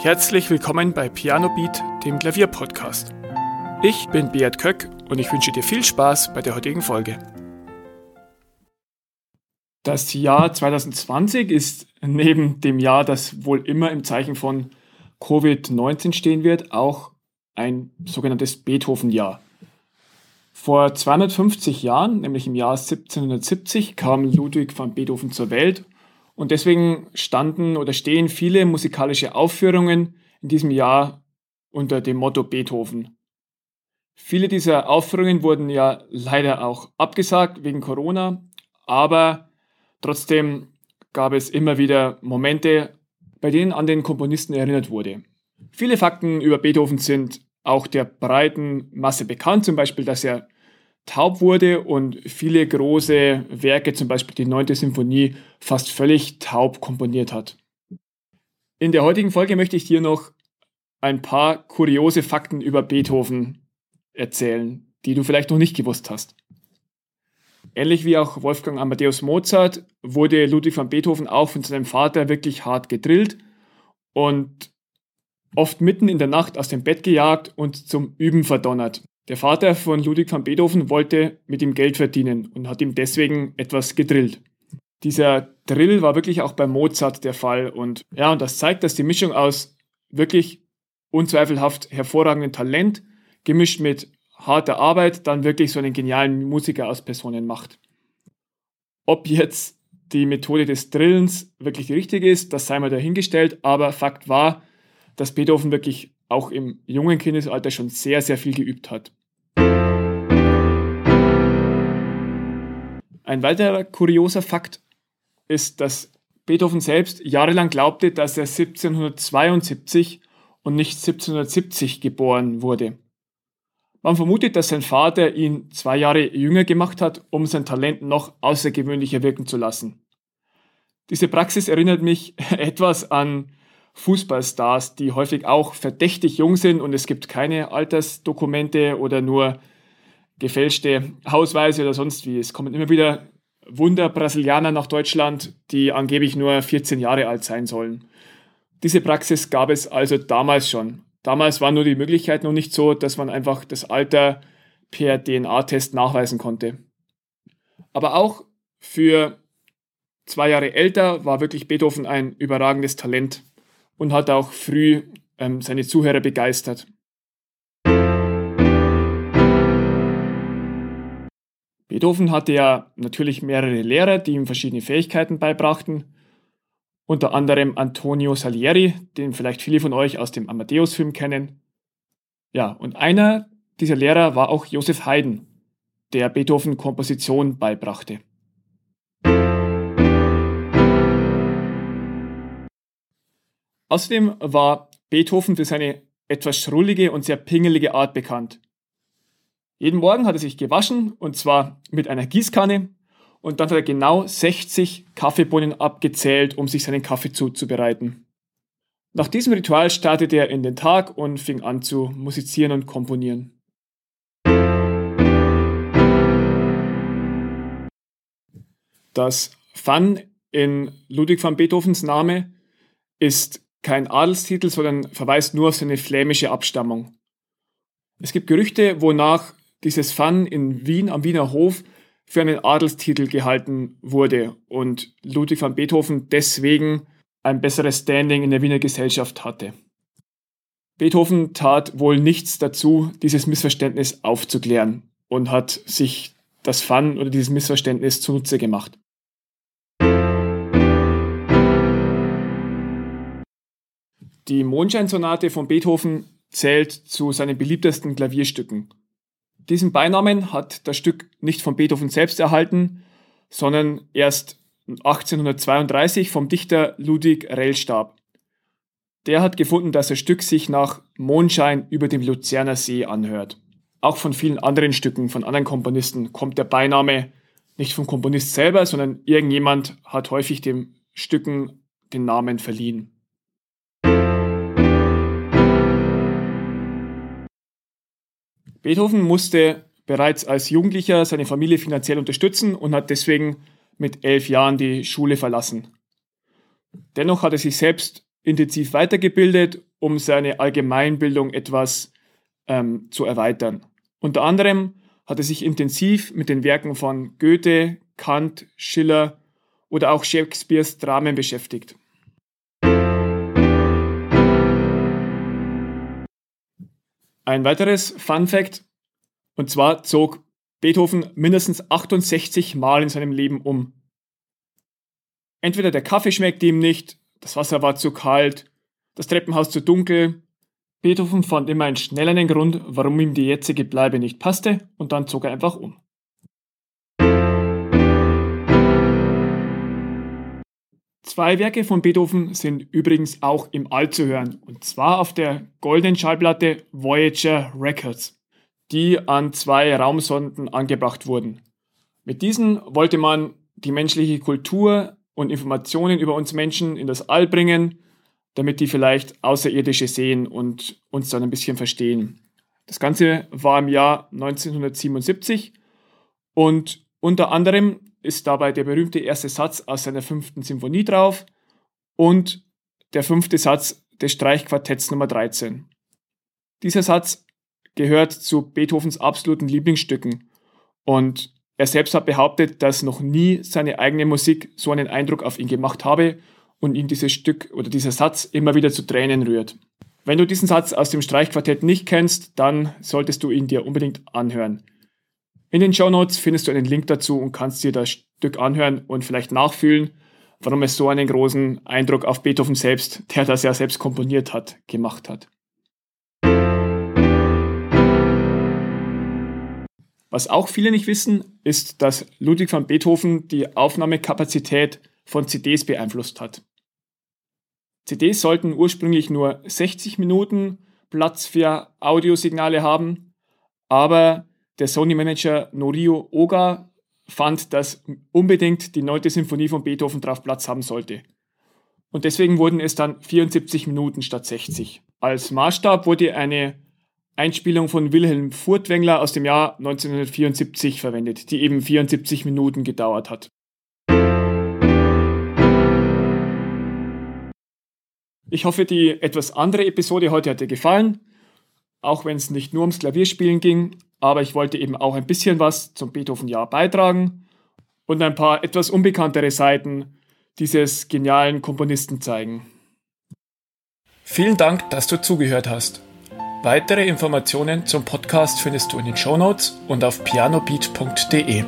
Herzlich willkommen bei Piano Beat, dem Klavierpodcast. Ich bin Beat Köck und ich wünsche dir viel Spaß bei der heutigen Folge. Das Jahr 2020 ist neben dem Jahr, das wohl immer im Zeichen von Covid-19 stehen wird, auch ein sogenanntes Beethoven-Jahr. Vor 250 Jahren, nämlich im Jahr 1770, kam Ludwig van Beethoven zur Welt und deswegen standen oder stehen viele musikalische Aufführungen in diesem Jahr unter dem Motto Beethoven. Viele dieser Aufführungen wurden ja leider auch abgesagt wegen Corona, aber trotzdem gab es immer wieder Momente, bei denen an den Komponisten erinnert wurde. Viele Fakten über Beethoven sind auch der breiten Masse bekannt, zum Beispiel, dass er taub wurde und viele große Werke, zum Beispiel die 9. Symphonie, fast völlig taub komponiert hat. In der heutigen Folge möchte ich dir noch ein paar kuriose Fakten über Beethoven erzählen, die du vielleicht noch nicht gewusst hast. Ähnlich wie auch Wolfgang Amadeus Mozart wurde Ludwig van Beethoven auch von seinem Vater wirklich hart gedrillt und oft mitten in der Nacht aus dem Bett gejagt und zum Üben verdonnert. Der Vater von Ludwig van Beethoven wollte mit ihm Geld verdienen und hat ihm deswegen etwas gedrillt. Dieser Drill war wirklich auch bei Mozart der Fall und ja, und das zeigt, dass die Mischung aus wirklich unzweifelhaft hervorragendem Talent gemischt mit harter Arbeit dann wirklich so einen genialen Musiker aus Personen macht. Ob jetzt die Methode des Drillens wirklich richtig ist, das sei mal dahingestellt, aber Fakt war, dass Beethoven wirklich auch im jungen Kindesalter schon sehr, sehr viel geübt hat. Ein weiterer kurioser Fakt ist, dass Beethoven selbst jahrelang glaubte, dass er 1772 und nicht 1770 geboren wurde. Man vermutet, dass sein Vater ihn zwei Jahre jünger gemacht hat, um sein Talent noch außergewöhnlicher wirken zu lassen. Diese Praxis erinnert mich etwas an Fußballstars, die häufig auch verdächtig jung sind und es gibt keine Altersdokumente oder nur gefälschte Hausweise oder sonst wie. Es kommen immer wieder Wunder-Brasilianer nach Deutschland, die angeblich nur 14 Jahre alt sein sollen. Diese Praxis gab es also damals schon. Damals war nur die Möglichkeit noch nicht so, dass man einfach das Alter per DNA-Test nachweisen konnte. Aber auch für zwei Jahre älter war wirklich Beethoven ein überragendes Talent und hat auch früh ähm, seine Zuhörer begeistert. Beethoven hatte ja natürlich mehrere Lehrer, die ihm verschiedene Fähigkeiten beibrachten. Unter anderem Antonio Salieri, den vielleicht viele von euch aus dem Amadeus-Film kennen. Ja, und einer dieser Lehrer war auch Joseph Haydn, der Beethoven Komposition beibrachte. Außerdem war Beethoven für seine etwas schrullige und sehr pingelige Art bekannt. Jeden Morgen hat er sich gewaschen und zwar mit einer Gießkanne und dann hat er genau 60 Kaffeebohnen abgezählt, um sich seinen Kaffee zuzubereiten. Nach diesem Ritual startete er in den Tag und fing an zu musizieren und komponieren. Das Van in Ludwig van Beethovens Name ist kein Adelstitel, sondern verweist nur auf seine flämische Abstammung. Es gibt Gerüchte, wonach dieses Fun in Wien am Wiener Hof für einen Adelstitel gehalten wurde und Ludwig van Beethoven deswegen ein besseres Standing in der Wiener Gesellschaft hatte. Beethoven tat wohl nichts dazu, dieses Missverständnis aufzuklären und hat sich das Fun oder dieses Missverständnis zunutze gemacht. Die Mondscheinsonate von Beethoven zählt zu seinen beliebtesten Klavierstücken diesen Beinamen hat das Stück nicht von Beethoven selbst erhalten, sondern erst 1832 vom Dichter Ludwig Rellstab. Der hat gefunden, dass das Stück sich nach Mondschein über dem Luzerner See anhört. Auch von vielen anderen Stücken, von anderen Komponisten kommt der Beiname nicht vom Komponist selber, sondern irgendjemand hat häufig dem Stücken den Namen verliehen. Beethoven musste bereits als Jugendlicher seine Familie finanziell unterstützen und hat deswegen mit elf Jahren die Schule verlassen. Dennoch hat er sich selbst intensiv weitergebildet, um seine Allgemeinbildung etwas ähm, zu erweitern. Unter anderem hat er sich intensiv mit den Werken von Goethe, Kant, Schiller oder auch Shakespeares Dramen beschäftigt. Ein weiteres Fun Fact, und zwar zog Beethoven mindestens 68 Mal in seinem Leben um. Entweder der Kaffee schmeckte ihm nicht, das Wasser war zu kalt, das Treppenhaus zu dunkel. Beethoven fand immer einen schnellen Grund, warum ihm die jetzige Bleibe nicht passte, und dann zog er einfach um. Zwei Werke von Beethoven sind übrigens auch im All zu hören, und zwar auf der goldenen Schallplatte Voyager Records, die an zwei Raumsonden angebracht wurden. Mit diesen wollte man die menschliche Kultur und Informationen über uns Menschen in das All bringen, damit die vielleicht Außerirdische sehen und uns dann ein bisschen verstehen. Das Ganze war im Jahr 1977 und unter anderem ist dabei der berühmte erste Satz aus seiner fünften Symphonie drauf und der fünfte Satz des Streichquartetts Nummer 13. Dieser Satz gehört zu Beethovens absoluten Lieblingsstücken und er selbst hat behauptet, dass noch nie seine eigene Musik so einen Eindruck auf ihn gemacht habe und ihn dieses Stück oder dieser Satz immer wieder zu Tränen rührt. Wenn du diesen Satz aus dem Streichquartett nicht kennst, dann solltest du ihn dir unbedingt anhören. In den Show Notes findest du einen Link dazu und kannst dir das Stück anhören und vielleicht nachfühlen, warum es so einen großen Eindruck auf Beethoven selbst, der das ja selbst komponiert hat, gemacht hat. Was auch viele nicht wissen, ist, dass Ludwig van Beethoven die Aufnahmekapazität von CDs beeinflusst hat. CDs sollten ursprünglich nur 60 Minuten Platz für Audiosignale haben, aber der Sony-Manager Norio Oga fand, dass unbedingt die 9. Sinfonie von Beethoven drauf Platz haben sollte. Und deswegen wurden es dann 74 Minuten statt 60. Als Maßstab wurde eine Einspielung von Wilhelm Furtwängler aus dem Jahr 1974 verwendet, die eben 74 Minuten gedauert hat. Ich hoffe, die etwas andere Episode heute hat dir gefallen, auch wenn es nicht nur ums Klavierspielen ging, aber ich wollte eben auch ein bisschen was zum Beethoven-Jahr beitragen und ein paar etwas unbekanntere Seiten dieses genialen Komponisten zeigen. Vielen Dank, dass du zugehört hast. Weitere Informationen zum Podcast findest du in den Show Notes und auf pianobeat.de.